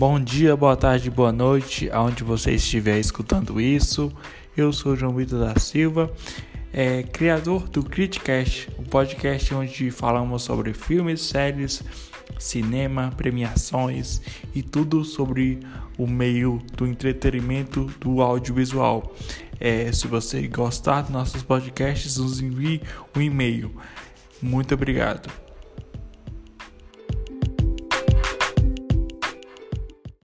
Bom dia, boa tarde, boa noite, aonde você estiver escutando isso. Eu sou João Vitor da Silva, é, criador do Criticast, um podcast onde falamos sobre filmes, séries, cinema, premiações e tudo sobre o meio do entretenimento do audiovisual. É, se você gostar dos nossos podcasts, nos envie um e-mail. Muito obrigado.